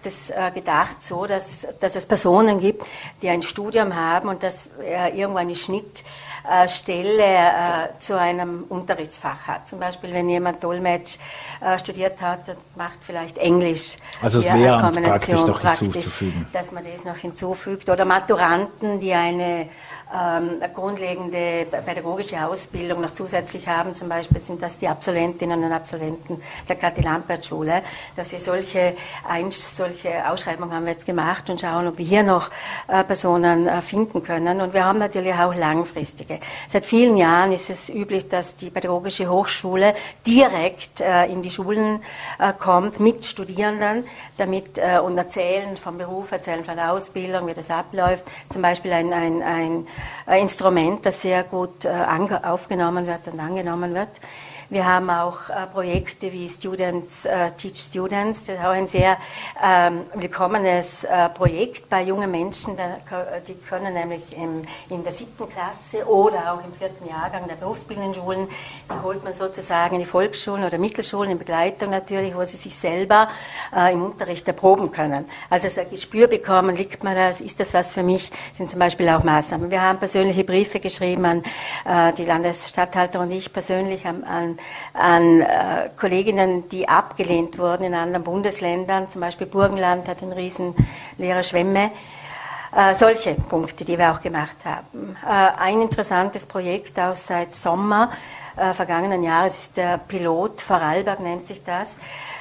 gemacht, das äh, gedacht so, dass, dass es Personen gibt, die ein Studium haben und dass äh, irgendwo eine Schnittstelle äh, zu einem Unterrichtsfach hat. Zum Beispiel, wenn jemand Dolmetsch äh, studiert hat und macht vielleicht Englisch. Also das Lehramt praktisch noch hinzuzufügen. Dass man das noch hinzufügt. Oder Maturanten, die eine ähm, grundlegende pädagogische Ausbildung noch zusätzlich haben. Zum Beispiel sind das die Absolventinnen und Absolventen der Kathi-Lampert-Schule. Dass wir solche, solche Ausschreibungen haben wir jetzt gemacht und schauen, ob wir hier noch äh, Personen äh, finden können. Und wir haben natürlich auch langfristige. Seit vielen Jahren ist es üblich, dass die Pädagogische Hochschule direkt äh, in die Schulen äh, kommt mit Studierenden, damit äh, und erzählen vom Beruf, erzählen von der Ausbildung, wie das abläuft. Zum Beispiel ein, ein, ein Instrument, das sehr gut äh, aufgenommen wird und angenommen wird. Wir haben auch äh, Projekte wie Students äh, Teach Students. Das ist auch ein sehr ähm, willkommenes äh, Projekt bei jungen Menschen. Die können nämlich in der siebten Klasse oder auch im vierten Jahrgang der berufsbildenden Schulen, die holt man sozusagen in die Volksschulen oder Mittelschulen in Begleitung natürlich, wo sie sich selber im Unterricht erproben können. Also so ein Gespür bekommen, liegt mir das, ist das was für mich, sind zum Beispiel auch Maßnahmen. Wir haben persönliche Briefe geschrieben an die Landesstatthalter und ich persönlich an, an an äh, Kolleginnen, die abgelehnt wurden in anderen Bundesländern. Zum Beispiel Burgenland hat einen riesen leere Schwemme. Äh, solche Punkte, die wir auch gemacht haben. Äh, ein interessantes Projekt aus seit Sommer äh, vergangenen Jahres ist der Pilot Vorarlberg nennt sich das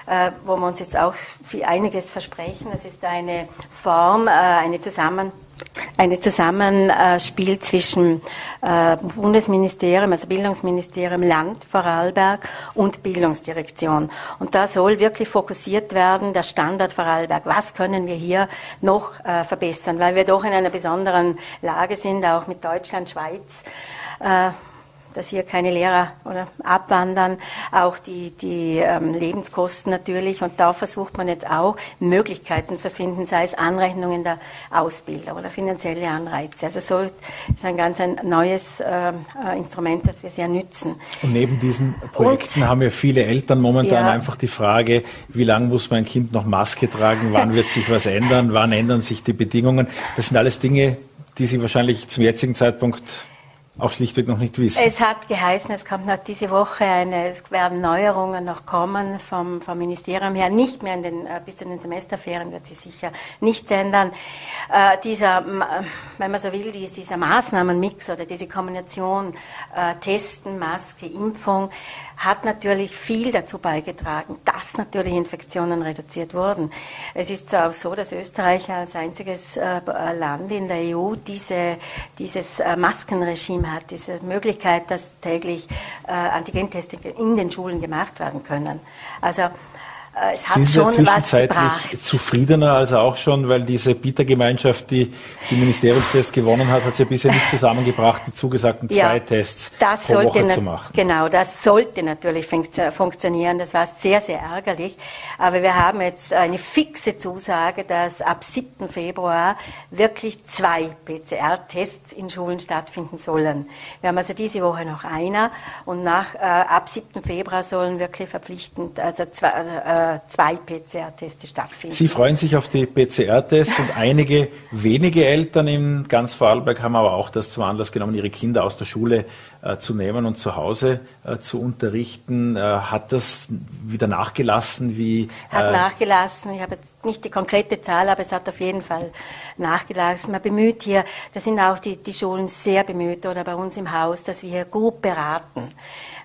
äh, wo wir uns jetzt auch für einiges versprechen. Es ist eine Form, äh, eine Zusammen eine Zusammenspiel zwischen äh, Bundesministerium, also Bildungsministerium, Land Vorarlberg und Bildungsdirektion. Und da soll wirklich fokussiert werden, der Standort Vorarlberg. Was können wir hier noch äh, verbessern? Weil wir doch in einer besonderen Lage sind, auch mit Deutschland, Schweiz. Dass hier keine Lehrer oder abwandern, auch die, die ähm, Lebenskosten natürlich. Und da versucht man jetzt auch Möglichkeiten zu finden, sei es Anrechnungen der Ausbildung oder finanzielle Anreize. Also so ist ein ganz ein neues ähm, äh, Instrument, das wir sehr nützen. Und neben diesen Projekten Und, haben ja viele Eltern momentan ja, einfach die Frage, wie lange muss mein Kind noch Maske tragen, wann wird sich was ändern, wann ändern sich die Bedingungen. Das sind alles Dinge, die Sie wahrscheinlich zum jetzigen Zeitpunkt auch schlichtweg noch nicht wissen. Es hat geheißen, es kommt noch diese Woche eine, werden Neuerungen noch kommen vom, vom Ministerium her, nicht mehr in den, äh, bis zu den Semesterferien wird sich sicher nichts ändern. Äh, dieser, wenn man so will, dieser Maßnahmenmix oder diese Kombination äh, Testen, Maske, Impfung, hat natürlich viel dazu beigetragen, dass natürlich Infektionen reduziert wurden. Es ist auch so, dass Österreich als einziges äh, Land in der EU diese, dieses äh, Maskenregime hat, diese Möglichkeit, dass täglich äh, Antigentests in den Schulen gemacht werden können. Also äh, es hat Sind Sie schon zwischenzeitlich was zufriedener als auch schon, weil diese Bietergemeinschaft, die die Ministeriumstests gewonnen hat, hat sie ja bisher nicht zusammengebracht, die zugesagten ja, zwei Tests pro Woche zu machen. Genau, das sollte natürlich funktionieren. Das war sehr, sehr ärgerlich. Aber wir haben jetzt eine fixe Zusage, dass ab 7. Februar wirklich zwei PCR-Tests in Schulen stattfinden sollen. Wir haben also diese Woche noch einer und nach, äh, ab 7. Februar sollen wirklich verpflichtend, also zwei, äh, zwei PCR-Tests stattfinden. Sie freuen sich auf die PCR-Tests und einige wenige Eltern in ganz Vorarlberg haben aber auch das zum Anlass genommen, ihre Kinder aus der Schule zu nehmen und zu Hause äh, zu unterrichten. Äh, hat das wieder nachgelassen? Wie, hat äh, nachgelassen. Ich habe jetzt nicht die konkrete Zahl, aber es hat auf jeden Fall nachgelassen. Man bemüht hier, da sind auch die, die Schulen sehr bemüht oder bei uns im Haus, dass wir hier gut beraten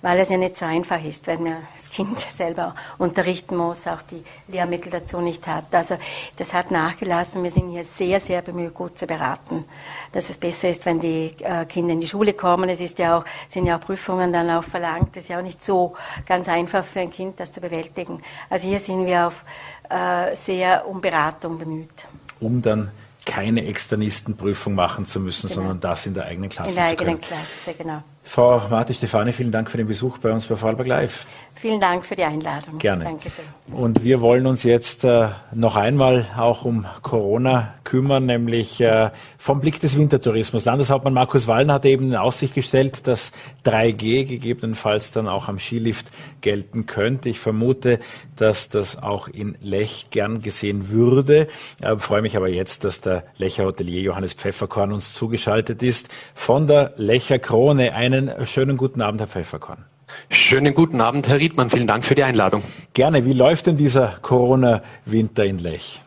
weil es ja nicht so einfach ist, wenn man das Kind selber unterrichten muss, auch die Lehrmittel dazu nicht hat. Also das hat nachgelassen. Wir sind hier sehr, sehr bemüht, gut zu beraten, dass es besser ist, wenn die äh, Kinder in die Schule kommen. Es ist ja auch, sind ja auch Prüfungen dann auch verlangt. Das ist ja auch nicht so ganz einfach für ein Kind, das zu bewältigen. Also hier sind wir auf äh, sehr um Beratung bemüht. Um dann keine Externistenprüfung machen zu müssen, genau. sondern das in der eigenen Klasse. In der eigenen Klasse, genau. Frau Marti Stefani, vielen Dank für den Besuch bei uns bei Vorarlberg Live. Vielen Dank für die Einladung. Gerne. Dankeschön. Und wir wollen uns jetzt äh, noch einmal auch um Corona kümmern, nämlich äh, vom Blick des Wintertourismus. Landeshauptmann Markus Wallner hat eben in Aussicht gestellt, dass 3G gegebenenfalls dann auch am Skilift gelten könnte. Ich vermute, dass das auch in Lech gern gesehen würde. Äh, freue mich aber jetzt, dass der Lecher Hotelier Johannes Pfefferkorn uns zugeschaltet ist von der Lecher Krone. Einen schönen guten Abend, Herr Pfefferkorn. Schönen guten Abend, Herr Riedmann. Vielen Dank für die Einladung. Gerne. Wie läuft denn dieser Corona-Winter in Lech?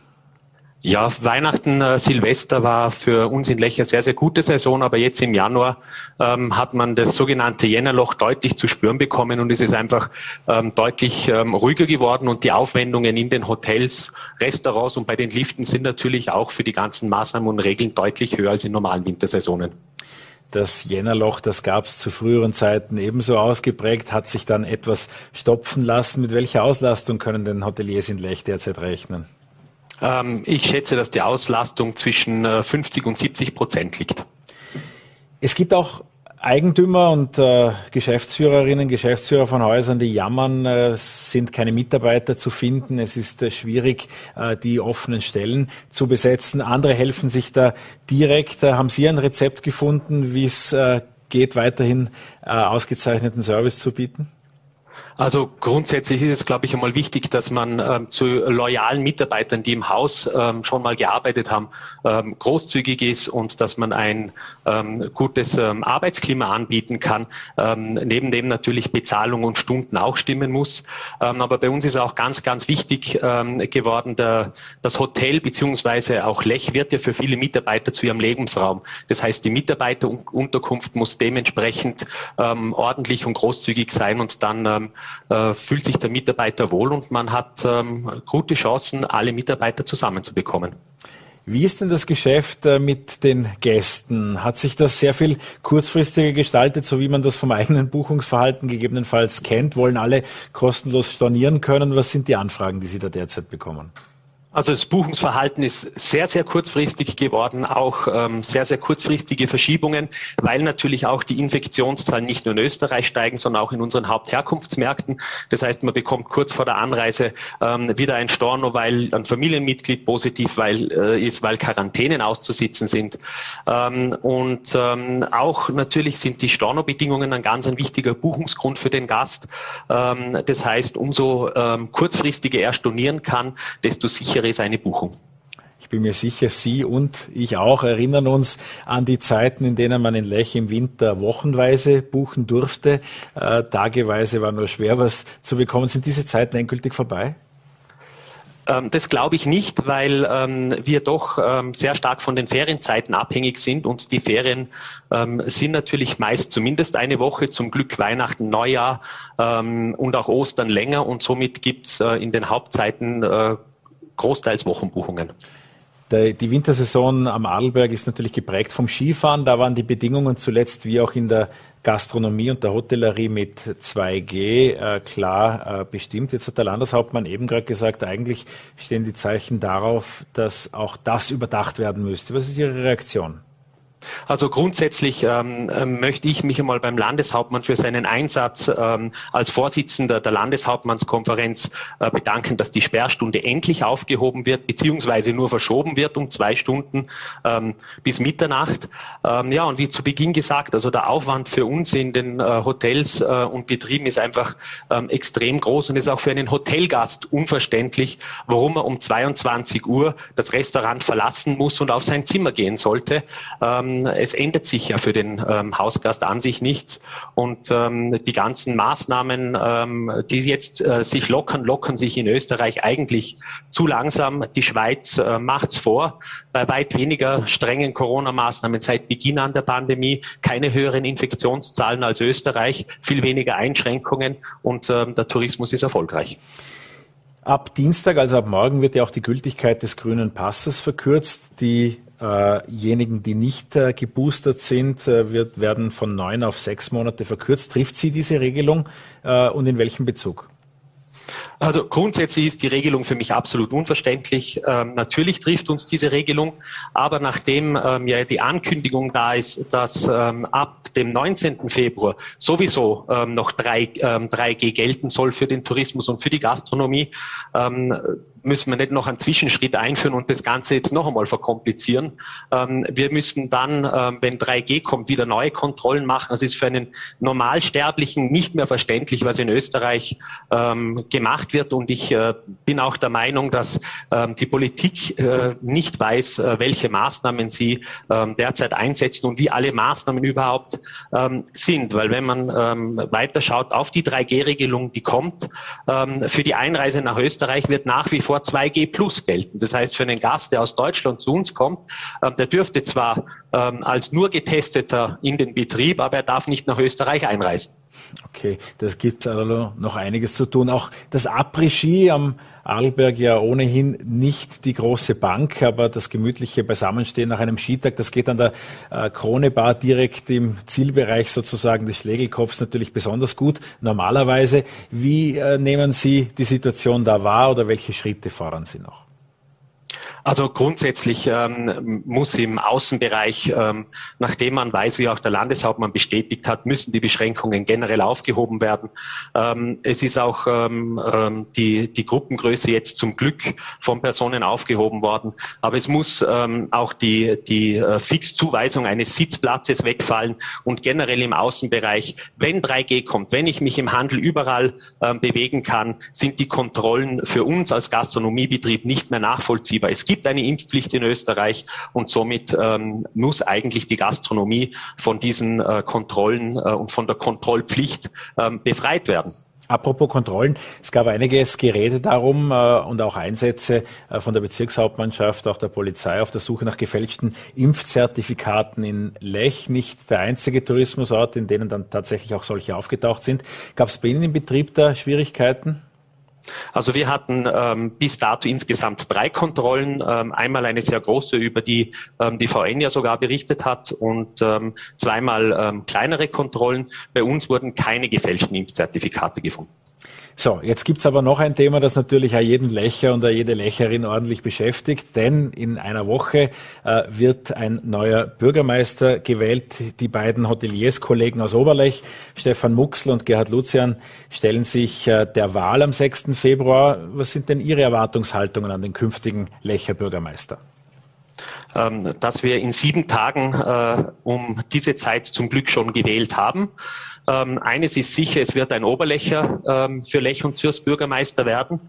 Ja, Weihnachten, äh, Silvester war für uns in Lech eine sehr, sehr gute Saison, aber jetzt im Januar ähm, hat man das sogenannte Jännerloch deutlich zu spüren bekommen und es ist einfach ähm, deutlich ähm, ruhiger geworden und die Aufwendungen in den Hotels, Restaurants und bei den Liften sind natürlich auch für die ganzen Maßnahmen und Regeln deutlich höher als in normalen Wintersaisonen. Das Jännerloch, das gab es zu früheren Zeiten ebenso ausgeprägt, hat sich dann etwas stopfen lassen. Mit welcher Auslastung können denn Hoteliers in Lech derzeit rechnen? Ähm, ich schätze, dass die Auslastung zwischen 50 äh, und 70 Prozent liegt. Es gibt auch Eigentümer und äh, Geschäftsführerinnen, Geschäftsführer von Häusern, die jammern, äh, sind keine Mitarbeiter zu finden. Es ist äh, schwierig, äh, die offenen Stellen zu besetzen. Andere helfen sich da direkt. Äh, haben Sie ein Rezept gefunden, wie es äh, geht, weiterhin ausgezeichneten Service zu bieten? Also grundsätzlich ist es, glaube ich, einmal wichtig, dass man ähm, zu loyalen Mitarbeitern, die im Haus ähm, schon mal gearbeitet haben, ähm, großzügig ist und dass man ein ähm, gutes ähm, Arbeitsklima anbieten kann. Ähm, neben dem natürlich Bezahlung und Stunden auch stimmen muss. aber bei uns ist auch ganz, ganz wichtig geworden, der, das Hotel beziehungsweise auch Lech wird ja für viele Mitarbeiter zu ihrem Lebensraum. Das heißt, die Mitarbeiterunterkunft muss dementsprechend ordentlich und großzügig sein und dann äh, fühlt sich der Mitarbeiter wohl und man hat ähm, gute Chancen, alle Mitarbeiter zusammenzubekommen. Wie ist denn das Geschäft äh, mit den Gästen? Hat sich das sehr viel kurzfristiger gestaltet, so wie man das vom eigenen Buchungsverhalten gegebenenfalls kennt? Wollen alle kostenlos stornieren können? Was sind die Anfragen, die Sie da derzeit bekommen? Also das Buchungsverhalten ist sehr, sehr kurzfristig geworden, auch ähm, sehr, sehr kurzfristige Verschiebungen, weil natürlich auch die Infektionszahlen nicht nur in Österreich steigen, sondern auch in unseren Hauptherkunftsmärkten. Das heißt, man bekommt kurz vor der Anreise ähm, wieder ein Storno, weil ein Familienmitglied positiv weil, äh, ist, weil Quarantänen auszusitzen sind. Ähm, und ähm, auch natürlich sind die Stornobedingungen ein ganz ein wichtiger Buchungsgrund für den Gast. Ähm, das heißt, umso ähm, kurzfristiger er stornieren kann, desto sicherer wäre seine Buchung. Ich bin mir sicher, Sie und ich auch erinnern uns an die Zeiten, in denen man in Lech im Winter wochenweise buchen durfte. Äh, tageweise war nur schwer was zu bekommen. Sind diese Zeiten endgültig vorbei? Ähm, das glaube ich nicht, weil ähm, wir doch ähm, sehr stark von den Ferienzeiten abhängig sind und die Ferien ähm, sind natürlich meist zumindest eine Woche, zum Glück Weihnachten, Neujahr ähm, und auch Ostern länger und somit gibt es äh, in den Hauptzeiten äh, großteils Wochenbuchungen. Die Wintersaison am Adelberg ist natürlich geprägt vom Skifahren. Da waren die Bedingungen zuletzt wie auch in der Gastronomie und der Hotellerie mit 2G äh, klar äh, bestimmt. Jetzt hat der Landeshauptmann eben gerade gesagt, eigentlich stehen die Zeichen darauf, dass auch das überdacht werden müsste. Was ist Ihre Reaktion? Also grundsätzlich ähm, ähm, möchte ich mich einmal beim Landeshauptmann für seinen Einsatz ähm, als Vorsitzender der Landeshauptmannskonferenz äh, bedanken, dass die Sperrstunde endlich aufgehoben wird, beziehungsweise nur verschoben wird um zwei Stunden ähm, bis Mitternacht. Ähm, ja, und wie zu Beginn gesagt, also der Aufwand für uns in den äh, Hotels äh, und Betrieben ist einfach ähm, extrem groß und ist auch für einen Hotelgast unverständlich, warum er um 22 Uhr das Restaurant verlassen muss und auf sein Zimmer gehen sollte. Ähm, es ändert sich ja für den ähm, Hausgast an sich nichts. Und ähm, die ganzen Maßnahmen, ähm, die jetzt äh, sich lockern, lockern sich in Österreich eigentlich zu langsam. Die Schweiz äh, macht's vor. Bei weit weniger strengen Corona-Maßnahmen seit Beginn an der Pandemie, keine höheren Infektionszahlen als Österreich, viel weniger Einschränkungen und ähm, der Tourismus ist erfolgreich. Ab Dienstag, also ab morgen, wird ja auch die Gültigkeit des grünen Passes verkürzt. Die Diejenigen, die nicht äh, geboostert sind, äh, wird, werden von neun auf sechs Monate verkürzt. Trifft sie diese Regelung äh, und in welchem Bezug? Also grundsätzlich ist die Regelung für mich absolut unverständlich. Ähm, natürlich trifft uns diese Regelung, aber nachdem ähm, ja die Ankündigung da ist, dass ähm, ab dem 19. Februar sowieso ähm, noch 3, 3G gelten soll für den Tourismus und für die Gastronomie, ähm, müssen wir nicht noch einen Zwischenschritt einführen und das Ganze jetzt noch einmal verkomplizieren. Ähm, wir müssen dann, ähm, wenn 3G kommt, wieder neue Kontrollen machen. Das ist für einen Normalsterblichen nicht mehr verständlich, was in Österreich ähm, gemacht wird. Und ich äh, bin auch der Meinung, dass ähm, die Politik äh, nicht weiß, äh, welche Maßnahmen sie ähm, derzeit einsetzen und wie alle Maßnahmen überhaupt ähm, sind. Weil wenn man weiterschaut auf die 3G-Regelung, die kommt, für die Einreise nach Österreich wird nach wie vor vor 2G plus gelten. Das heißt, für einen Gast, der aus Deutschland zu uns kommt, äh, der dürfte zwar ähm, als nur Getesteter in den Betrieb, aber er darf nicht nach Österreich einreisen. Okay, das gibt also noch einiges zu tun. Auch das Après-Ski am Arlberg ja ohnehin nicht die große Bank, aber das gemütliche Beisammenstehen nach einem Skitag, das geht an der äh, Krone Bar direkt im Zielbereich sozusagen des Schlägelkopfs natürlich besonders gut. Normalerweise, wie äh, nehmen Sie die Situation da wahr oder welche Schritte fordern Sie noch? Also grundsätzlich ähm, muss im Außenbereich, ähm, nachdem man weiß, wie auch der Landeshauptmann bestätigt hat, müssen die Beschränkungen generell aufgehoben werden. Ähm, es ist auch ähm, ähm, die, die Gruppengröße jetzt zum Glück von Personen aufgehoben worden. Aber es muss ähm, auch die, die äh, Fixzuweisung eines Sitzplatzes wegfallen und generell im Außenbereich, wenn 3G kommt, wenn ich mich im Handel überall bewegen kann, sind die Kontrollen für uns als Gastronomiebetrieb nicht mehr nachvollziehbar. Es gibt gibt eine Impfpflicht in Österreich und somit ähm, muss eigentlich die Gastronomie von diesen äh, Kontrollen äh, und von der Kontrollpflicht ähm, befreit werden. Apropos Kontrollen, es gab einiges Gerede darum äh, und auch Einsätze äh, von der Bezirkshauptmannschaft, auch der Polizei auf der Suche nach gefälschten Impfzertifikaten in Lech. Nicht der einzige Tourismusort, in denen dann tatsächlich auch solche aufgetaucht sind. Gab es bei Ihnen im Betrieb da Schwierigkeiten? Also wir hatten ähm, bis dato insgesamt drei Kontrollen. Ähm, einmal eine sehr große, über die ähm, die VN ja sogar berichtet hat und ähm, zweimal ähm, kleinere Kontrollen. Bei uns wurden keine gefälschten Impfzertifikate gefunden. So, jetzt gibt's aber noch ein Thema, das natürlich auch jeden Lächer und jede Lächerin ordentlich beschäftigt, denn in einer Woche äh, wird ein neuer Bürgermeister gewählt. Die beiden Hotelierskollegen aus Oberlech, Stefan Muxl und Gerhard Lucian, stellen sich äh, der Wahl am 6. Februar. Was sind denn Ihre Erwartungshaltungen an den künftigen Lächer Bürgermeister? Ähm, dass wir in sieben Tagen äh, um diese Zeit zum Glück schon gewählt haben. Ähm, eines ist sicher, es wird ein Oberlecher ähm, für Lech und Zürs Bürgermeister werden.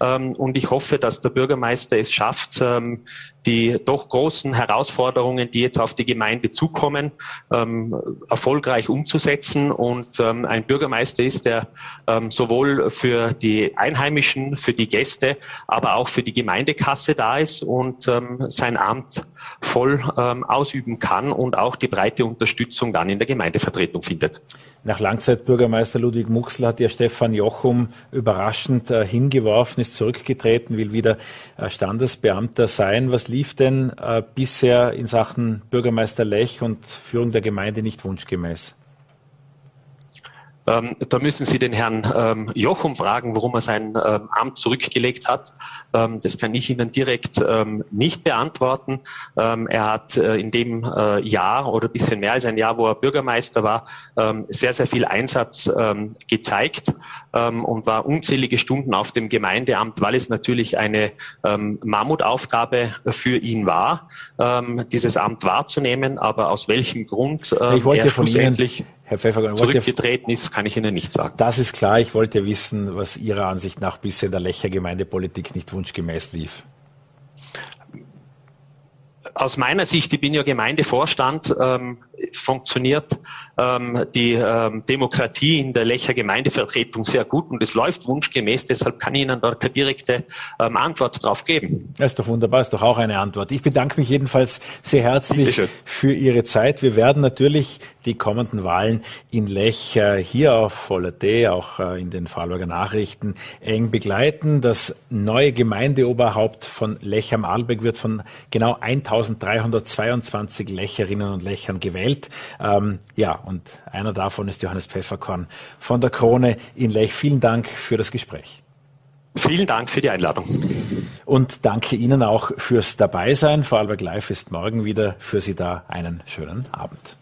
Ähm, und ich hoffe, dass der Bürgermeister es schafft, ähm, die doch großen Herausforderungen, die jetzt auf die Gemeinde zukommen, ähm, erfolgreich umzusetzen. Und ähm, ein Bürgermeister ist, der ähm, sowohl für die Einheimischen, für die Gäste, aber auch für die Gemeindekasse da ist und ähm, sein Amt voll ähm, ausüben kann und auch die breite Unterstützung dann in der Gemeindevertretung findet. Nach Langzeitbürgermeister Ludwig Muxel hat ja Stefan Jochum überraschend äh, hingeworfen, ist zurückgetreten, will wieder äh, Standesbeamter sein. Was lief denn äh, bisher in Sachen Bürgermeister Lech und Führung der Gemeinde nicht wunschgemäß? Ähm, da müssen Sie den Herrn ähm, Jochum fragen, warum er sein ähm, Amt zurückgelegt hat. Ähm, das kann ich Ihnen direkt ähm, nicht beantworten. Ähm, er hat äh, in dem äh, Jahr oder bisschen mehr als ein Jahr, wo er Bürgermeister war, sehr, sehr viel Einsatz gezeigt und war unzählige Stunden auf dem Gemeindeamt, weil es natürlich eine Mammutaufgabe für ihn war, dieses Amt wahrzunehmen. Aber aus welchem Grund er schlussendlich Ihnen Herr Pfeffer, zurückgetreten ist, kann ich Ihnen nicht sagen. Das ist klar. Ich wollte wissen, was Ihrer Ansicht nach bisher in der Lecher Gemeindepolitik nicht wunschgemäß lief aus meiner Sicht, ich bin ja Gemeindevorstand, ähm, funktioniert ähm, die ähm, Demokratie in der Lecher Gemeindevertretung sehr gut und es läuft wunschgemäß. Deshalb kann ich Ihnen da keine direkte ähm, Antwort drauf geben. Das ist doch wunderbar, ist doch auch eine Antwort. Ich bedanke mich jedenfalls sehr herzlich für Ihre Zeit. Wir werden natürlich die kommenden Wahlen in Lech äh, hier auf Voller.t, auch äh, in den Vorarlberger Nachrichten eng begleiten. Das neue Gemeindeoberhaupt von Lech am Arlberg wird von genau 1000 1322 Lächerinnen und Lächern gewählt. Ähm, ja, und einer davon ist Johannes Pfefferkorn von der Krone in Lech. Vielen Dank für das Gespräch. Vielen Dank für die Einladung. Und danke Ihnen auch fürs Dabeisein. Vorarlberg Live ist morgen wieder für Sie da. Einen schönen Abend.